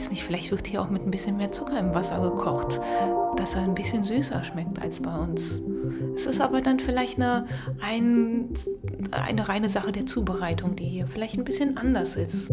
weiß nicht, vielleicht wird hier auch mit ein bisschen mehr Zucker im Wasser gekocht, dass er ein bisschen süßer schmeckt als bei uns. Es ist aber dann vielleicht eine, ein, eine reine Sache der Zubereitung, die hier vielleicht ein bisschen anders ist.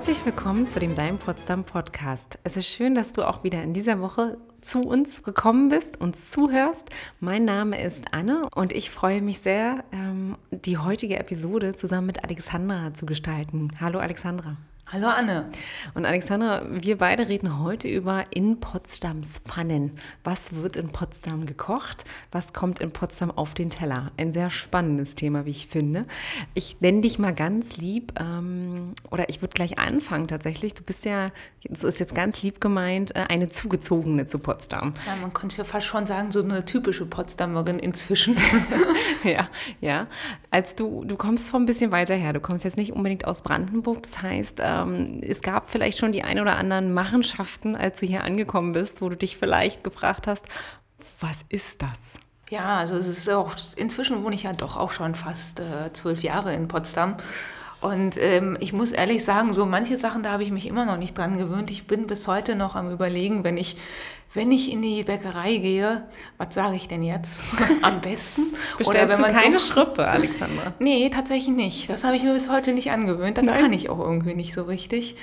Herzlich willkommen zu dem Dein Potsdam Podcast. Es ist schön, dass du auch wieder in dieser Woche zu uns gekommen bist, uns zuhörst. Mein Name ist Anne und ich freue mich sehr, ähm, die heutige Episode zusammen mit Alexandra zu gestalten. Hallo Alexandra. Hallo Anne. Und Alexandra, wir beide reden heute über in Potsdams Pfannen. Was wird in Potsdam gekocht? Was kommt in Potsdam auf den Teller? Ein sehr spannendes Thema, wie ich finde. Ich nenne dich mal ganz lieb, ähm, oder ich würde gleich anfangen tatsächlich. Du bist ja, so ist jetzt ganz lieb gemeint, äh, eine zugezogene zu Potsdam. Ja, man könnte ja fast schon sagen, so eine typische Potsdamerin inzwischen. ja, ja. Als du, du kommst von ein bisschen weiter her. Du kommst jetzt nicht unbedingt aus Brandenburg. Das heißt, äh, ähm, es gab vielleicht schon die ein oder anderen Machenschaften, als du hier angekommen bist, wo du dich vielleicht gefragt hast, was ist das? Ja, also es ist auch, inzwischen wohne ich ja doch auch schon fast äh, zwölf Jahre in Potsdam. Und ähm, ich muss ehrlich sagen, so manche Sachen, da habe ich mich immer noch nicht dran gewöhnt. Ich bin bis heute noch am Überlegen, wenn ich, wenn ich in die Bäckerei gehe, was sage ich denn jetzt am besten? Bestellst Oder wenn man keine so, Schrippe, Alexandra? Nee, tatsächlich nicht. Das habe ich mir bis heute nicht angewöhnt. Das Nein. kann ich auch irgendwie nicht so richtig.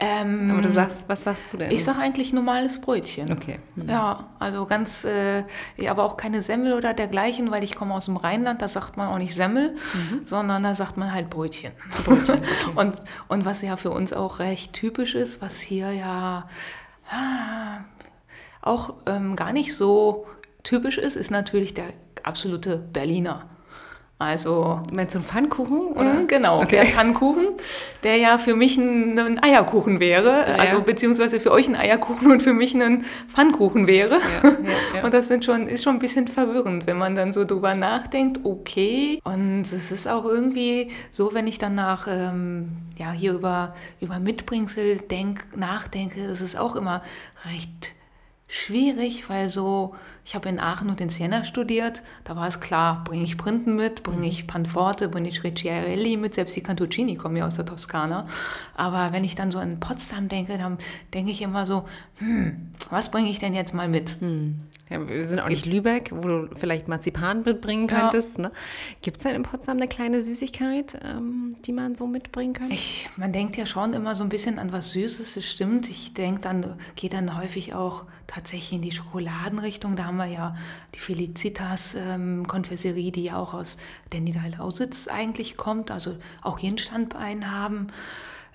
Ähm, Aber du sagst, was sagst du denn? Ich sage eigentlich normales Brötchen. Okay. Mhm. Ja, also ganz, äh, aber auch keine Semmel oder dergleichen, weil ich komme aus dem Rheinland, da sagt man auch nicht Semmel, mhm. sondern da sagt man halt Brötchen. Brötchen okay. und, und was ja für uns auch recht typisch ist, was hier ja ah, auch ähm, gar nicht so typisch ist, ist natürlich der absolute Berliner. Also meinst du einen Pfannkuchen? Oder? Mhm, genau, okay. der Pfannkuchen, der ja für mich ein, ein Eierkuchen wäre, ja. also beziehungsweise für euch ein Eierkuchen und für mich ein Pfannkuchen wäre. Ja, ja, und das sind schon, ist schon ein bisschen verwirrend, wenn man dann so drüber nachdenkt, okay. Und es ist auch irgendwie so, wenn ich dann nach, ähm, ja, hier über, über Mitbringsel denk, nachdenke, ist es auch immer recht schwierig, weil so, ich habe in Aachen und in Siena studiert, da war es klar, bringe ich Printen mit, bringe ich Panforte, bringe ich Ricciarelli mit, selbst die Cantuccini kommen ja aus der Toskana. Aber wenn ich dann so an Potsdam denke, dann denke ich immer so, hm, was bringe ich denn jetzt mal mit? Hm. Ja, wir sind auch nicht Lübeck, wo du vielleicht Marzipan mitbringen könntest. Ja. Ne? Gibt es denn in Potsdam eine kleine Süßigkeit, ähm, die man so mitbringen könnte? Ich, man denkt ja schon immer so ein bisschen an was Süßes, das stimmt. Ich denke dann, gehe dann häufig auch tatsächlich in die Schokoladenrichtung. Da haben wir ja die Felicitas ähm, Konfesserie, die ja auch aus der Niederlausitz eigentlich kommt, also auch hier ein Standbein haben.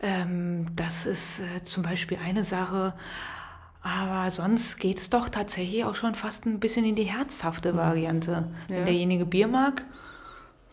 Ähm, das ist äh, zum Beispiel eine Sache. Aber sonst geht es doch tatsächlich auch schon fast ein bisschen in die herzhafte mhm. Variante. Ja. Wenn derjenige Bier mag,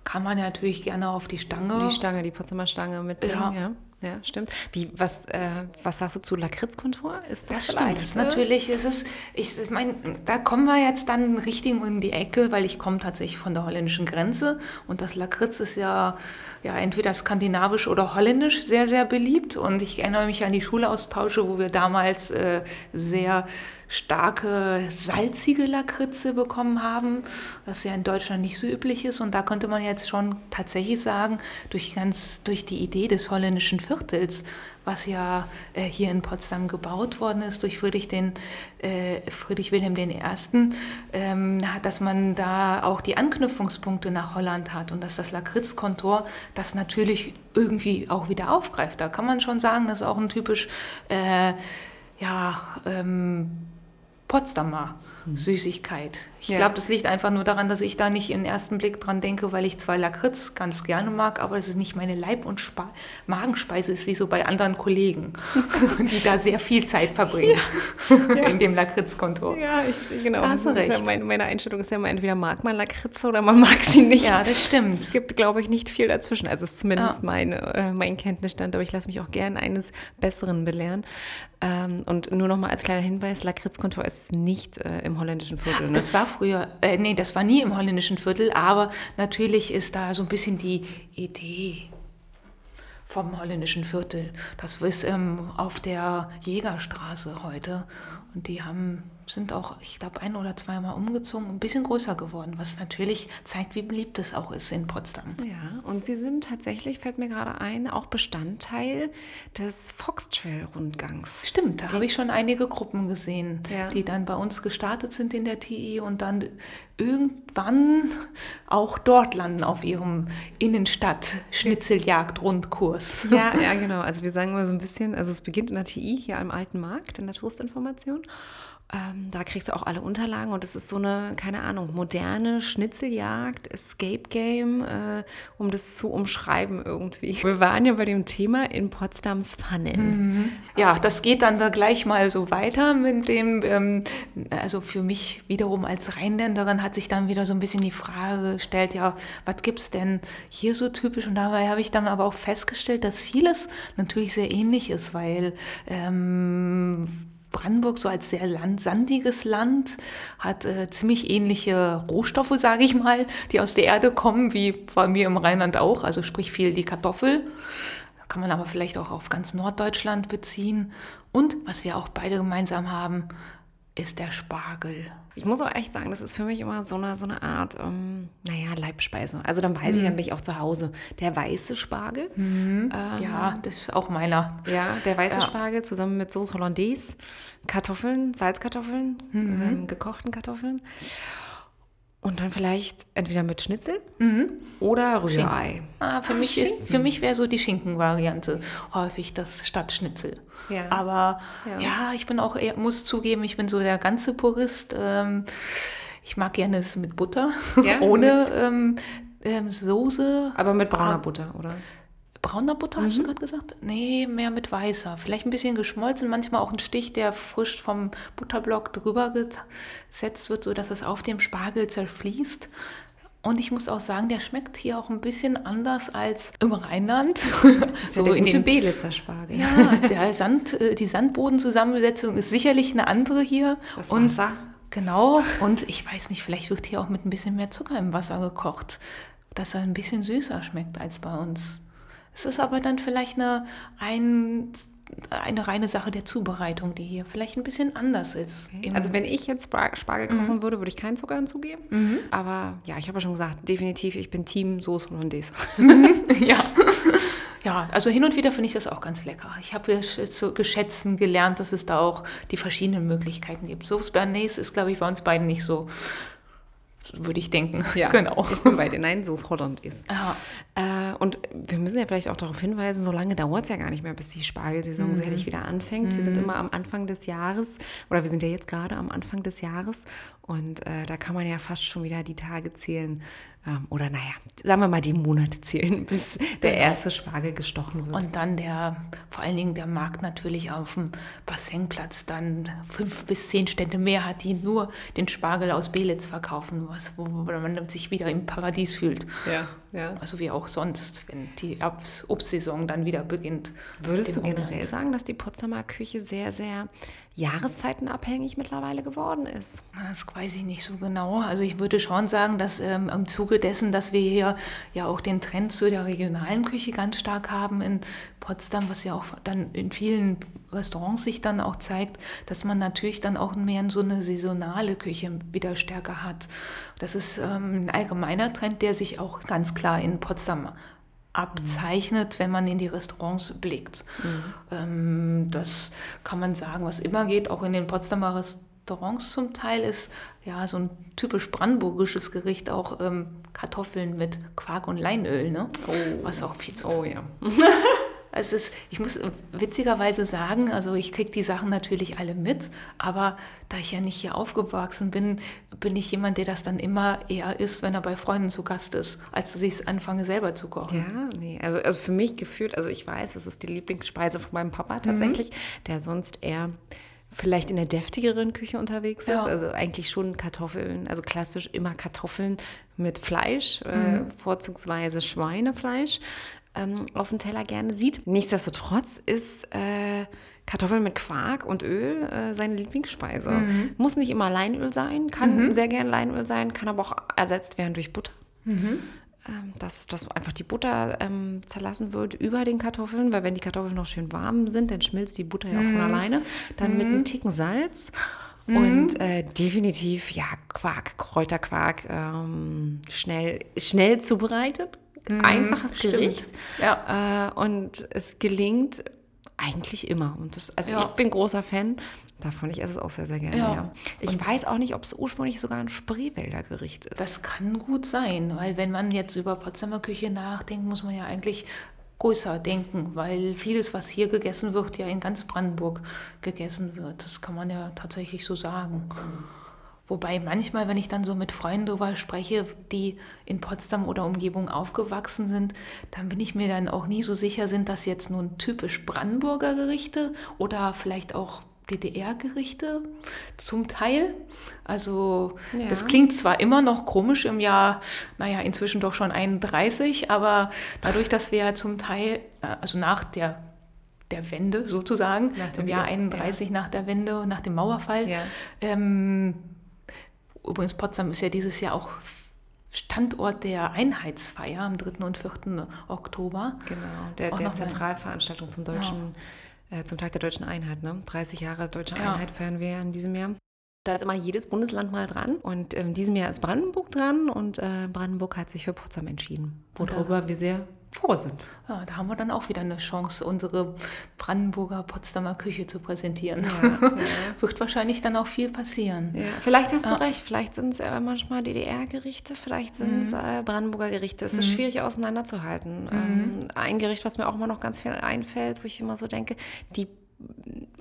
kann man ja natürlich gerne auf die Stange. Die Stange, die Potsdamer Stange mitbringen, ja. ja. Ja, stimmt. Wie, was, äh, was sagst du zu Lakritzkontur? Ist das, das stimmt. Das natürlich ist es, ich, ich meine, da kommen wir jetzt dann richtig in die Ecke, weil ich komme tatsächlich von der holländischen Grenze und das Lakritz ist ja, ja entweder skandinavisch oder holländisch sehr, sehr beliebt und ich erinnere mich an die Schulaustausche, wo wir damals äh, sehr starke, salzige Lakritze bekommen haben, was ja in Deutschland nicht so üblich ist. Und da konnte man jetzt schon tatsächlich sagen, durch, ganz, durch die Idee des holländischen Viertels, was ja äh, hier in Potsdam gebaut worden ist durch Friedrich, den, äh, Friedrich Wilhelm I., ähm, dass man da auch die Anknüpfungspunkte nach Holland hat und dass das Lakritzkontor das natürlich irgendwie auch wieder aufgreift. Da kann man schon sagen, das ist auch ein typisch äh, ja, ähm, Potsdamer. Süßigkeit. Ich ja. glaube, das liegt einfach nur daran, dass ich da nicht im ersten Blick dran denke, weil ich zwar Lakritz ganz gerne mag, aber es ist nicht meine Leib- und Spa Magenspeise ist, wie so bei anderen Kollegen, die da sehr viel Zeit verbringen ja. in dem Lakritzkonto. Ja, ich, genau. Da hast du recht. Ja meine, meine, Einstellung ist ja immer, entweder mag man Lakritze oder man mag sie nicht. Ja, das stimmt. Es gibt, glaube ich, nicht viel dazwischen. Also ist zumindest ja. mein, äh, mein Kenntnisstand, aber ich lasse mich auch gern eines Besseren belehren. Ähm, und nur noch mal als kleiner Hinweis, Lakritzkontor ist nicht äh, im holländischen Viertel. Ne? Das war früher, äh, nee, das war nie im holländischen Viertel, aber natürlich ist da so ein bisschen die Idee vom holländischen Viertel. Das ist ähm, auf der Jägerstraße heute. Und die haben, sind auch, ich glaube, ein oder zweimal umgezogen, ein bisschen größer geworden, was natürlich zeigt, wie beliebt es auch ist in Potsdam. Ja, und sie sind tatsächlich, fällt mir gerade ein, auch Bestandteil des Foxtrail-Rundgangs. Stimmt, da habe ich schon einige Gruppen gesehen, Ja. die dann bei uns gestartet sind in der TI und dann irgendwann auch dort landen auf ihrem Innenstadt-Schnitzeljagd-Rundkurs. Ja, ja, genau. Also wir sagen mal so ein bisschen, also es beginnt in der TI hier am Alten Markt, in der Touristinformation. Ähm, da kriegst du auch alle Unterlagen und es ist so eine, keine Ahnung, moderne Schnitzeljagd, Escape Game, äh, um das zu umschreiben irgendwie. Wir waren ja bei dem Thema in Potsdams Pfannen. Ja, das geht dann da gleich mal so weiter mit dem, ähm, also für mich wiederum als Rheinländerin hat sich dann wieder so ein bisschen die Frage gestellt, ja, was gibt's denn hier so typisch? Und dabei habe ich dann aber auch festgestellt, dass vieles natürlich sehr ähnlich ist, weil ähm, Brandenburg so als sehr land, sandiges Land hat äh, ziemlich ähnliche Rohstoffe, sage ich mal, die aus der Erde kommen, wie bei mir im Rheinland auch, also sprich viel die Kartoffel. Kann man aber vielleicht auch auf ganz Norddeutschland beziehen. Und was wir auch beide gemeinsam haben, ist der Spargel. Ich muss auch echt sagen, das ist für mich immer so eine, so eine Art, ähm, naja, Leibspeise. Also dann weiß ich, dann bin ich auch zu Hause. Der weiße Spargel. Ähm, Ja, das ist auch meiner. Ja, der weiße Ja. Spargel zusammen mit Soße Hollandaise, Kartoffeln, Salzkartoffeln, Mhm. ähm, gekochten Kartoffeln. Und dann vielleicht entweder mit Schnitzel oder Rührei. Ah, für, mich ist, für mich wäre so die Schinkenvariante häufig das Stadtschnitzel. Ja. Aber Ja. ja. ich bin auch eher, muss zugeben, ich bin so der ganze Purist. Ähm, ich mag gerne es mit Butter, Ja, ohne mit- ähm, ähm, Soße. Aber mit brauner Ah, Butter, oder? Brauner Butter hast du Mhm. gerade gesagt? Nee, mehr mit weißer. Vielleicht ein bisschen geschmolzen, manchmal auch ein Stich, der frisch vom Butterblock drüber gesetzt wird, sodass es auf dem Spargel zerfließt. Und ich muss auch sagen, der schmeckt hier auch ein bisschen anders als im Rheinland. Ist ja der in gute den- Belitzer Spargel. ja, der Sand, äh, die Sandbodenzusammensetzung ist sicherlich eine andere hier. Das und Wasser. Genau. Und ich weiß nicht, vielleicht wird hier auch mit ein bisschen mehr Zucker im Wasser gekocht, dass er ein bisschen süßer schmeckt als bei uns. Es ist aber dann vielleicht eine, ein, eine reine Sache der Zubereitung, die hier vielleicht ein bisschen anders ist. Im- Also wenn ich jetzt Spar- Spargel kochen würde, würde ich keinen Zucker hinzugeben. Aber ja, ich habe ja schon gesagt, definitiv, ich bin Team Soße Hollandaise. ja. Ja, also hin und wieder finde ich das auch ganz lecker. Ich habe zu geschätzen gelernt, dass es da auch die verschiedenen Möglichkeiten gibt. Sauce Bernays ist, glaube ich, bei uns beiden nicht so, würde ich denken. genau. Ich bin bei dir. Nein, Soße Hollandaise. Ja. Äh, und wir müssen ja vielleicht auch darauf hinweisen, so lange dauert es ja gar nicht mehr, bis die Spargelsaison sicherlich wieder anfängt. Wir sind immer am Anfang des Jahres, oder wir sind ja jetzt gerade am Anfang des Jahres und äh, da kann man ja fast schon wieder die Tage zählen, oder naja, sagen wir mal die Monate zählen, bis der Genau. erste Spargel gestochen wird. Und dann der, vor allen Dingen der Markt natürlich auf dem Bassenplatz dann fünf bis zehn Stände mehr hat, die nur den Spargel aus Belitz verkaufen, was, wo man sich wieder im Paradies fühlt. ja, ja. Also wie auch sonst, wenn die Obst- Obstsaison dann wieder beginnt. Würdest du generell Umland. sagen, dass die Potsdamer Küche sehr, sehr jahreszeitenabhängig mittlerweile geworden ist? Das weiß ich nicht so genau. Also ich würde schon sagen, dass ähm, im Zuge dessen, dass wir hier ja auch den Trend zu der regionalen Küche ganz stark haben in Potsdam, was ja auch dann in vielen Restaurants sich dann auch zeigt, dass man natürlich dann auch mehr in so eine saisonale Küche wieder stärker hat. Das ist ähm, ein allgemeiner Trend, der sich auch ganz klar in Potsdam abzeichnet, wenn man in die Restaurants blickt. Ähm, das kann man sagen, was immer geht, auch in den Potsdamer Restaurants zum Teil ist ja so ein typisch brandenburgisches Gericht, auch ähm, Kartoffeln mit Quark und Leinöl, ne? was auch viel zu Oh ja. also ist, ich muss witzigerweise sagen, also ich kriege die Sachen natürlich alle mit, aber da ich ja nicht hier aufgewachsen bin, bin ich jemand, der das dann immer eher isst, wenn er bei Freunden zu Gast ist, als dass ich es anfange selber zu kochen. Ja, nee, also, also für mich gefühlt, also ich weiß, es ist die Lieblingsspeise von meinem Papa tatsächlich, der sonst eher vielleicht in der deftigeren Küche unterwegs ist. Ja. Also eigentlich schon Kartoffeln, also klassisch immer Kartoffeln mit Fleisch, äh, vorzugsweise Schweinefleisch, ähm, auf dem Teller gerne sieht. Nichtsdestotrotz ist äh, Kartoffeln mit Quark und Öl äh, seine Lieblingsspeise. Muss nicht immer Leinöl sein, kann sehr gern Leinöl sein, kann aber auch ersetzt werden durch Butter. ähm, dass, dass einfach die Butter ähm, zerlassen wird über den Kartoffeln, weil wenn die Kartoffeln noch schön warm sind, dann schmilzt die Butter ja auch von alleine. Dann mit einem Ticken Salz. Und äh, definitiv, ja, Quark, Kräuterquark, ähm, schnell, schnell zubereitet, einfaches stimmt. Gericht. Ja. Äh, und es gelingt eigentlich immer. Und das, also Ja. ich bin großer Fan davon. Ich esse es auch sehr, sehr gerne. Ja. Ja. Ich weiß auch nicht, ob es ursprünglich sogar ein Spreewälder Gericht ist. Das kann gut sein, weil wenn man jetzt über Potsdamer Küche nachdenkt, muss man ja eigentlich größer denken, weil vieles, was hier gegessen wird, ja in ganz Brandenburg gegessen wird. Das kann man ja tatsächlich so sagen. Wobei manchmal, wenn ich dann so mit Freunden darüber spreche, die in Potsdam oder Umgebung aufgewachsen sind, dann bin ich mir dann auch nie so sicher, sind das jetzt nun typisch Brandenburger Gerichte oder vielleicht auch DDR-Gerichte zum Teil. Also Ja. das klingt zwar immer noch komisch im Jahr, naja, inzwischen doch schon 31, aber dadurch, dass wir ja zum Teil, äh, also nach der der Wende sozusagen, im Jahr Wieder- 31 nach der Wende, nach dem Mauerfall, Ja. ähm, übrigens Potsdam ist ja dieses Jahr auch Standort der Einheitsfeier am 3. und 4. Oktober. Genau, der, der Zentralveranstaltung zum deutschen, äh, zum Tag der deutschen Einheit. Ne? 30 Jahre deutsche Ja. Einheit feiern wir ja in diesem Jahr. Da ist immer jedes Bundesland mal dran. Und in diesem Jahr ist Brandenburg dran und äh, Brandenburg hat sich für Potsdam entschieden, worüber wir sehr froh sind. Ja, da haben wir dann auch wieder eine Chance, unsere Brandenburger Potsdamer Küche zu präsentieren. Ja, Wird wahrscheinlich dann auch viel passieren. Ja, vielleicht hast Ja. du recht, vielleicht sind es äh, manchmal DDR-Gerichte, vielleicht sind es Mhm. äh, Brandenburger Gerichte. Es ist schwierig auseinanderzuhalten. Ähm, ein Gericht, was mir auch immer noch ganz viel einfällt, wo ich immer so denke, die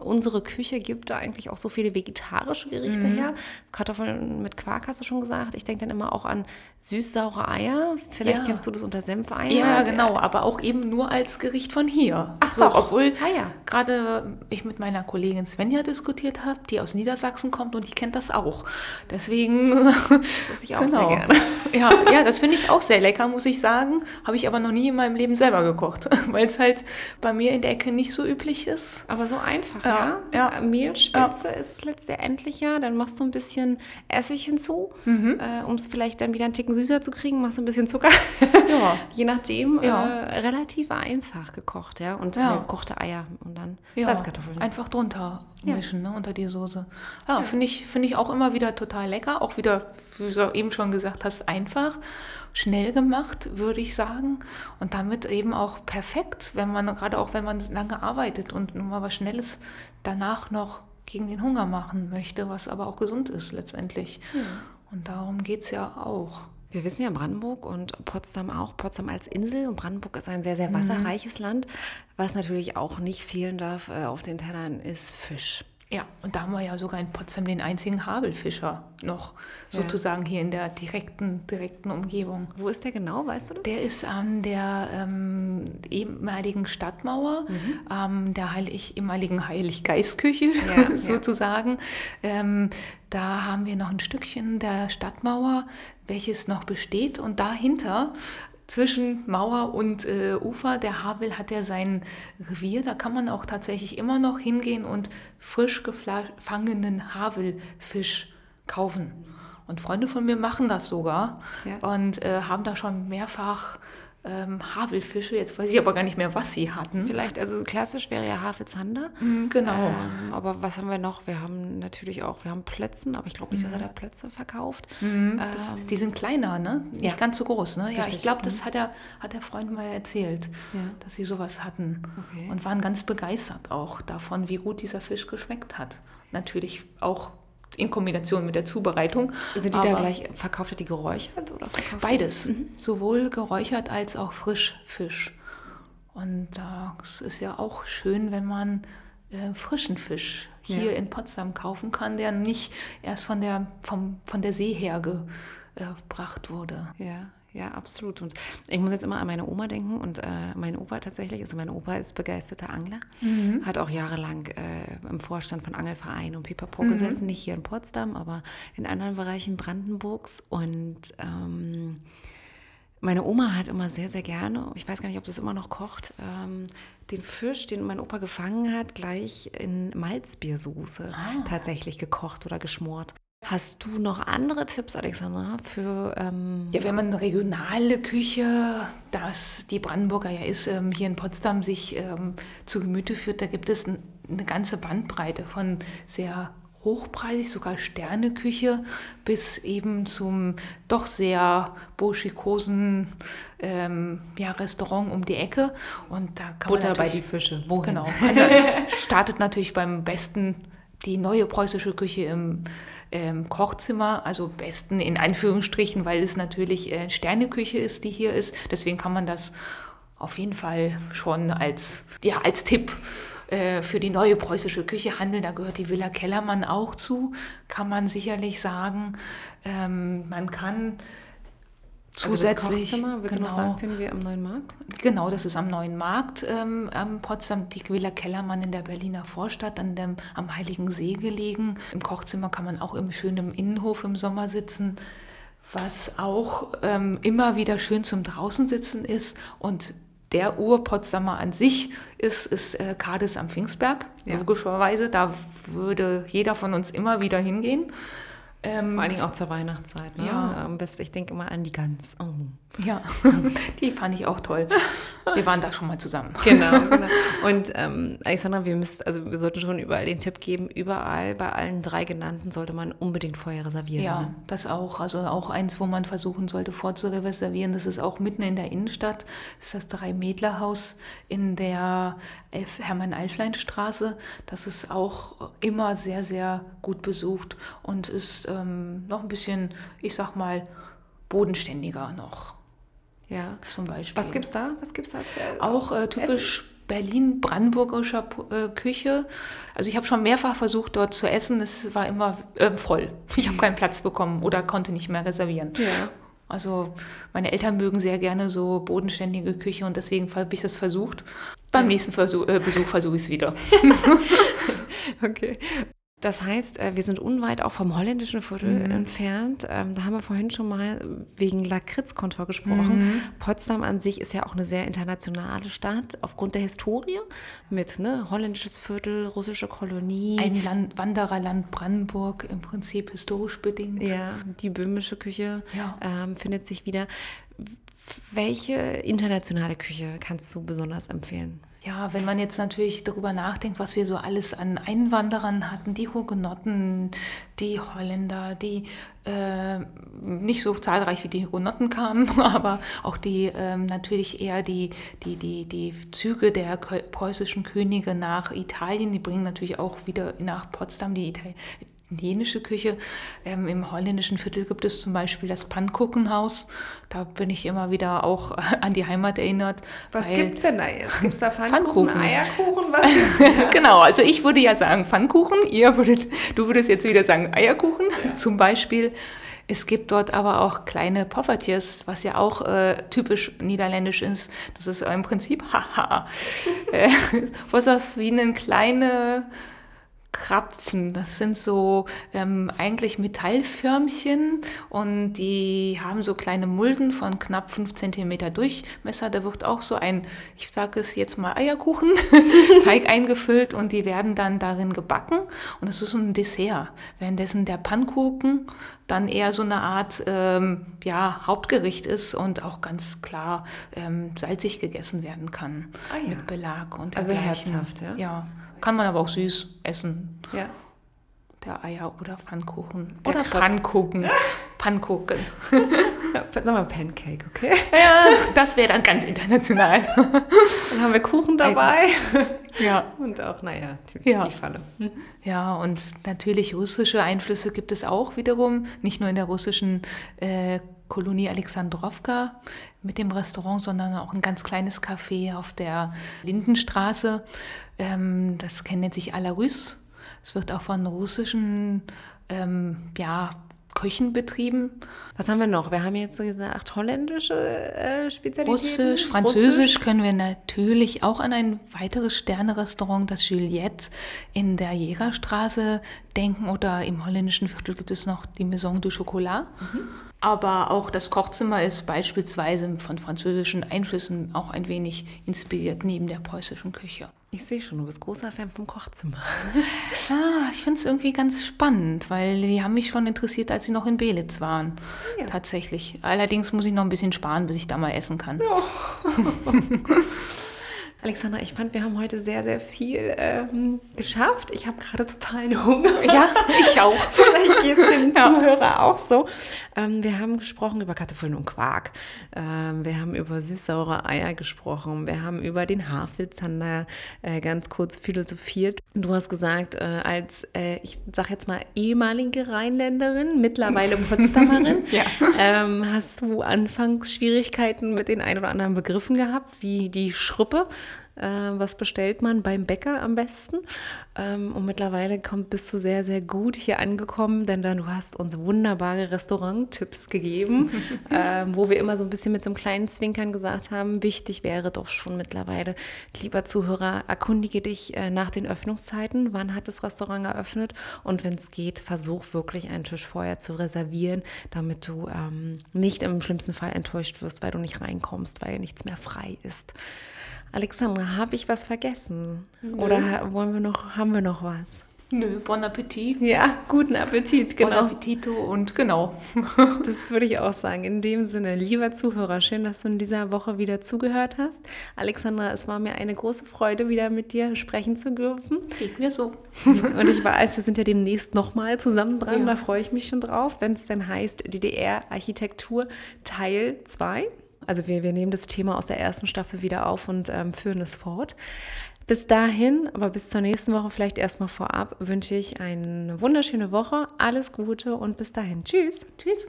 unsere Küche gibt da eigentlich auch so viele vegetarische Gerichte Mhm. her. Kartoffeln mit Quark hast du schon gesagt. Ich denke dann immer auch an süß-saure Eier. Vielleicht Ja. kennst du das unter Senfeier. Ja, genau, aber auch eben nur als Gericht von hier. Ach so. obwohl Ah ja. gerade ich mit meiner Kollegin Svenja diskutiert habe, die aus Niedersachsen kommt und die kennt das auch. Deswegen Das esse ich auch sehr gerne. Ja, ja, das finde ich auch sehr lecker, muss ich sagen. Habe ich aber noch nie in meinem Leben selber gekocht, weil es halt bei mir in der Ecke nicht so üblich ist. Aber so einfach, Ja, ja. ja. Mehlspitze ist letztendlich ja. Dann machst du ein bisschen Essig hinzu, Mhm. äh, um es vielleicht dann wieder einen Ticken süßer zu kriegen. Machst du ein bisschen Zucker. Ja. Je nachdem. Ja. Äh, relativ einfach gekocht, ja. Und Ja. äh, gekochte Eier und dann Ja, Salzkartoffeln. Einfach drunter Ja. mischen, ne, unter die Soße. Ja, finde ich, finde ich auch immer wieder total lecker. Auch wieder, wie du eben schon gesagt hast, einfach. Schnell gemacht, würde ich sagen. Und damit eben auch perfekt, wenn man, gerade auch wenn man lange arbeitet und nur mal was Schnelles danach noch gegen den Hunger machen möchte, was aber auch gesund ist letztendlich. Und darum geht es ja auch. Wir wissen ja Brandenburg und Potsdam auch. Potsdam als Insel und Brandenburg ist ein sehr, sehr Mhm. wasserreiches Land. Was natürlich auch nicht fehlen darf äh, auf den Tellern ist Fisch. Ja, und da haben wir ja sogar in Potsdam den einzigen Havelfischer noch, sozusagen hier in der direkten, direkten Umgebung. Wo ist der genau, weißt du das? Der ist an der ähm, ehemaligen Stadtmauer, ähm, der Heilig, ehemaligen Heiliggeistküche Ja, ja. sozusagen. Ähm, da haben wir noch ein Stückchen der Stadtmauer, welches noch besteht. Und dahinter, zwischen Mauer und äh, Ufer der Havel, hat er sein Revier. Da kann man auch tatsächlich immer noch hingehen und frisch gefangenen Havelfisch kaufen. Und Freunde von mir machen das sogar Ja. und äh, haben da schon mehrfach ähm, Havelfische. Jetzt weiß ich aber gar nicht mehr, was sie hatten. Vielleicht, also klassisch wäre ja Havelzander. Mhm, Genau. Ähm, aber was haben wir noch? Wir haben natürlich auch, wir haben Plötzen, aber ich glaube nicht, dass er da Plötze verkauft. Das, Ähm, die sind kleiner, ne? Nicht ja. ganz so groß, ne? Ja, Richtig. ich glaube, das hat, er, hat der Freund mal erzählt, Ja. dass sie sowas hatten. Okay. Und waren ganz begeistert auch davon, wie gut dieser Fisch geschmeckt hat. Natürlich auch in Kombination mit der Zubereitung. sind die da aber gleich, verkauft er die geräuchert oder verkauft er- Beides. Sowohl geräuchert als auch Frischfisch. Und das ist ja auch schön, wenn man äh, frischen Fisch hier Ja. in Potsdam kaufen kann, der nicht erst von der, vom, von der See her gebracht wurde. Ja, ja, absolut. Und ich muss jetzt immer an meine Oma denken und äh, mein Opa tatsächlich, also mein Opa ist begeisterter Angler, hat auch jahrelang äh, im Vorstand von Angelvereinen und Pipapo gesessen, nicht hier in Potsdam, aber in anderen Bereichen Brandenburgs. Und ähm, meine Oma hat immer sehr, sehr gerne, ich weiß gar nicht, ob das immer noch kocht, ähm, den Fisch, den mein Opa gefangen hat, gleich in Malzbiersoße tatsächlich gekocht oder geschmort. Hast du noch andere Tipps, Alexandra, für... Ähm ja, wenn man regionale Küche, das die Brandenburger ja ist, ähm, hier in Potsdam sich ähm, zu Gemüte führt, da gibt es eine ganze Bandbreite von sehr hochpreisig, sogar Sterneküche, bis eben zum doch sehr burschikosen ähm, ja, Restaurant um die Ecke. Und da kann Butter bei die Fische. Wohin? Genau. startet natürlich beim besten die neue preußische Küche im ähm, Kochzimmer, also besten in Anführungsstrichen, weil es natürlich äh, Sterneküche ist, die hier ist. Deswegen kann man das auf jeden Fall schon als, ja, als Tipp äh, für die neue preußische Küche handeln. Da gehört die Villa Kellermann auch zu, kann man sicherlich sagen. Ähm, man kann zusätzlich. Also das willst genau, du noch sagen, finden wir am Neuen Markt? Genau, das ist am Neuen Markt ähm, am Potsdam, die Villa Kellermann in der Berliner Vorstadt, an dem, am Heiligen See gelegen. Im Kochzimmer kann man auch im schönen Innenhof im Sommer sitzen. Was auch ähm, immer wieder schön zum Draußensitzen ist und der Ur-Potsdamer an sich ist, ist äh, Kades am Pfingstberg, ja. logischerweise. Da würde jeder von uns immer wieder hingehen. Ähm, Vor allen Dingen auch zur Weihnachtszeit. Ne? Ja. Besten, ich denke immer an die Gans. Oh. Ja, die fand ich auch toll. Wir waren da schon mal zusammen. Genau, genau. Und ähm, Alexandra, wir müssen, also wir sollten schon überall den Tipp geben, überall bei allen drei genannten sollte man unbedingt vorher reservieren. Ja, ne? das auch. Also auch eins, wo man versuchen sollte vorzureservieren. Das ist auch mitten in der Innenstadt. Das ist das Drei-Mädler-Haus in der Hermann-Alflein-Straße. Das ist auch immer sehr, sehr gut besucht und ist ähm, noch ein bisschen, ich sag mal, bodenständiger noch. Ja. Zum Beispiel. Was gibt's da? Was gibt's da zu Auch äh, typisch Berlin-Brandenburgischer äh, Küche. Also ich habe schon mehrfach versucht, dort zu essen. Es war immer äh, voll. Ich habe keinen Platz bekommen oder konnte nicht mehr reservieren. Ja. Also meine Eltern mögen sehr gerne so bodenständige Küche und deswegen habe ich das versucht. Beim ja. nächsten Versuch, äh, Besuch versuche ich es wieder. okay. Das heißt, äh, wir sind unweit auch vom holländischen Viertel mhm. entfernt. Ähm, da haben wir vorhin schon mal wegen Lakritzkontor gesprochen. Mhm. Potsdam an sich ist ja auch eine sehr internationale Stadt aufgrund der Historie mit ne, holländisches Viertel, russische Kolonie. Ein Land, Wandererland Brandenburg im Prinzip historisch bedingt. Ja, die böhmische Küche ja. ähm, findet sich wieder. Welche internationale Küche kannst du besonders empfehlen? Ja, wenn man jetzt natürlich darüber nachdenkt, was wir so alles an Einwanderern hatten, die Hugenotten, die Holländer, die äh, nicht so zahlreich wie die Hugenotten kamen, aber auch die äh, natürlich eher die, die, die, die Züge der preußischen Könige nach Italien, die bringen natürlich auch wieder nach Potsdam die Italien italienische Küche. Ähm, Im holländischen Viertel gibt es zum Beispiel das Pfannkuchenhaus. Da bin ich immer wieder auch an die Heimat erinnert. Was gibt es denn da jetzt? Gibt es da Pfannkuchen, Pfannkuchen. Eierkuchen? Was genau, also ich würde ja sagen Pfannkuchen. Ihr würdet, du würdest jetzt wieder sagen Eierkuchen ja. zum Beispiel. Es gibt dort aber auch kleine Poffertjes, was ja auch äh, typisch niederländisch ist. Das ist im Prinzip, haha, äh, was das wie eine kleine Krapfen. Das sind so ähm, eigentlich Metallförmchen und die haben so kleine Mulden von knapp 5 cm Durchmesser. Da wird auch so ein, ich sage es jetzt mal Eierkuchen, Teig eingefüllt und die werden dann darin gebacken und es ist so ein Dessert. Währenddessen der Pannkuchen dann eher so eine Art ähm, ja, Hauptgericht ist und auch ganz klar ähm, salzig gegessen werden kann ah, ja. mit Belag und Also herzhaft, ja. Ja. Kann man aber auch süß essen. Ja. Der Eier- oder Pfannkuchen. Der oder Pfannkuchen. Pfannkuchen. ja, sag mal Pancake, okay? Ja, das wäre dann ganz international. dann haben wir Kuchen dabei. ja. Und auch, naja, die, ja. die Falle. Mhm. Ja, und natürlich russische Einflüsse gibt es auch wiederum. Nicht nur in der russischen äh, Kolonie Alexandrowka mit dem Restaurant, sondern auch ein ganz kleines Café auf der Lindenstraße. Ähm, das nennt sich Alarus. Es wird auch von russischen ähm, ja, Köchen betrieben. Was haben wir noch? Wir haben jetzt gesagt holländische äh, Spezialitäten. Russisch, Französisch Russisch. können wir natürlich auch an ein weiteres Sternerestaurant, das Juliette in der Jägerstraße denken oder im holländischen Viertel gibt es noch die Maison du Chocolat. Mhm. Aber auch das Kochzimmer ist beispielsweise von französischen Einflüssen auch ein wenig inspiriert neben der preußischen Küche. Ich sehe schon, du bist großer Fan vom Kochzimmer. ah, ich finde es irgendwie ganz spannend, weil die haben mich schon interessiert, als sie noch in Belitz waren. Ja. Tatsächlich. Allerdings muss ich noch ein bisschen sparen, bis ich da mal essen kann. Oh. Alexandra, ich fand, wir haben heute sehr, sehr viel ähm, geschafft. Ich habe gerade totalen Hunger. Ja, ich auch. Vielleicht geht es dem ja. Zuhörer auch so. Ähm, wir haben gesprochen über Kartoffeln und Quark. Ähm, wir haben über süß-saure Eier gesprochen. Wir haben über den Havelzander äh, ganz kurz philosophiert. Du hast gesagt, äh, als, äh, ich sage jetzt mal, ehemalige Rheinländerin, mittlerweile Potsdamerin, ja. Ähm, hast du anfangs Schwierigkeiten mit den ein oder anderen Begriffen gehabt, wie die Schruppe was bestellt man beim Bäcker am besten. Ähm, und mittlerweile kommt, bist du sehr, sehr gut hier angekommen, denn dann du hast uns wunderbare Restauranttipps gegeben, äh, wo wir immer so ein bisschen mit so einem kleinen Zwinkern gesagt haben, wichtig wäre doch schon mittlerweile, lieber Zuhörer, erkundige dich äh, nach den Öffnungszeiten, wann hat das Restaurant eröffnet und wenn es geht, versuch wirklich einen Tisch vorher zu reservieren, damit du ähm, nicht im schlimmsten Fall enttäuscht wirst, weil du nicht reinkommst, weil nichts mehr frei ist. Alexandra, habe ich was vergessen? Nö. Oder wollen wir noch, haben wir noch was? Nö, bon Appetit. Ja, guten Appetit, genau. Bon Appetito und genau. das würde ich auch sagen. In dem Sinne, lieber Zuhörer, schön, dass du in dieser Woche wieder zugehört hast. Alexandra, es war mir eine große Freude, wieder mit dir sprechen zu dürfen. Geht mir so. Und ich weiß, wir sind ja demnächst nochmal zusammen dran. Ja. Da freue ich mich schon drauf, wenn es dann heißt DDR-Architektur Teil 2. Also wir, wir nehmen das Thema aus der ersten Staffel wieder auf und ähm, führen es fort. Bis dahin, aber bis zur nächsten Woche vielleicht erstmal vorab, wünsche ich eine wunderschöne Woche, alles Gute und bis dahin. Tschüss. Tschüss.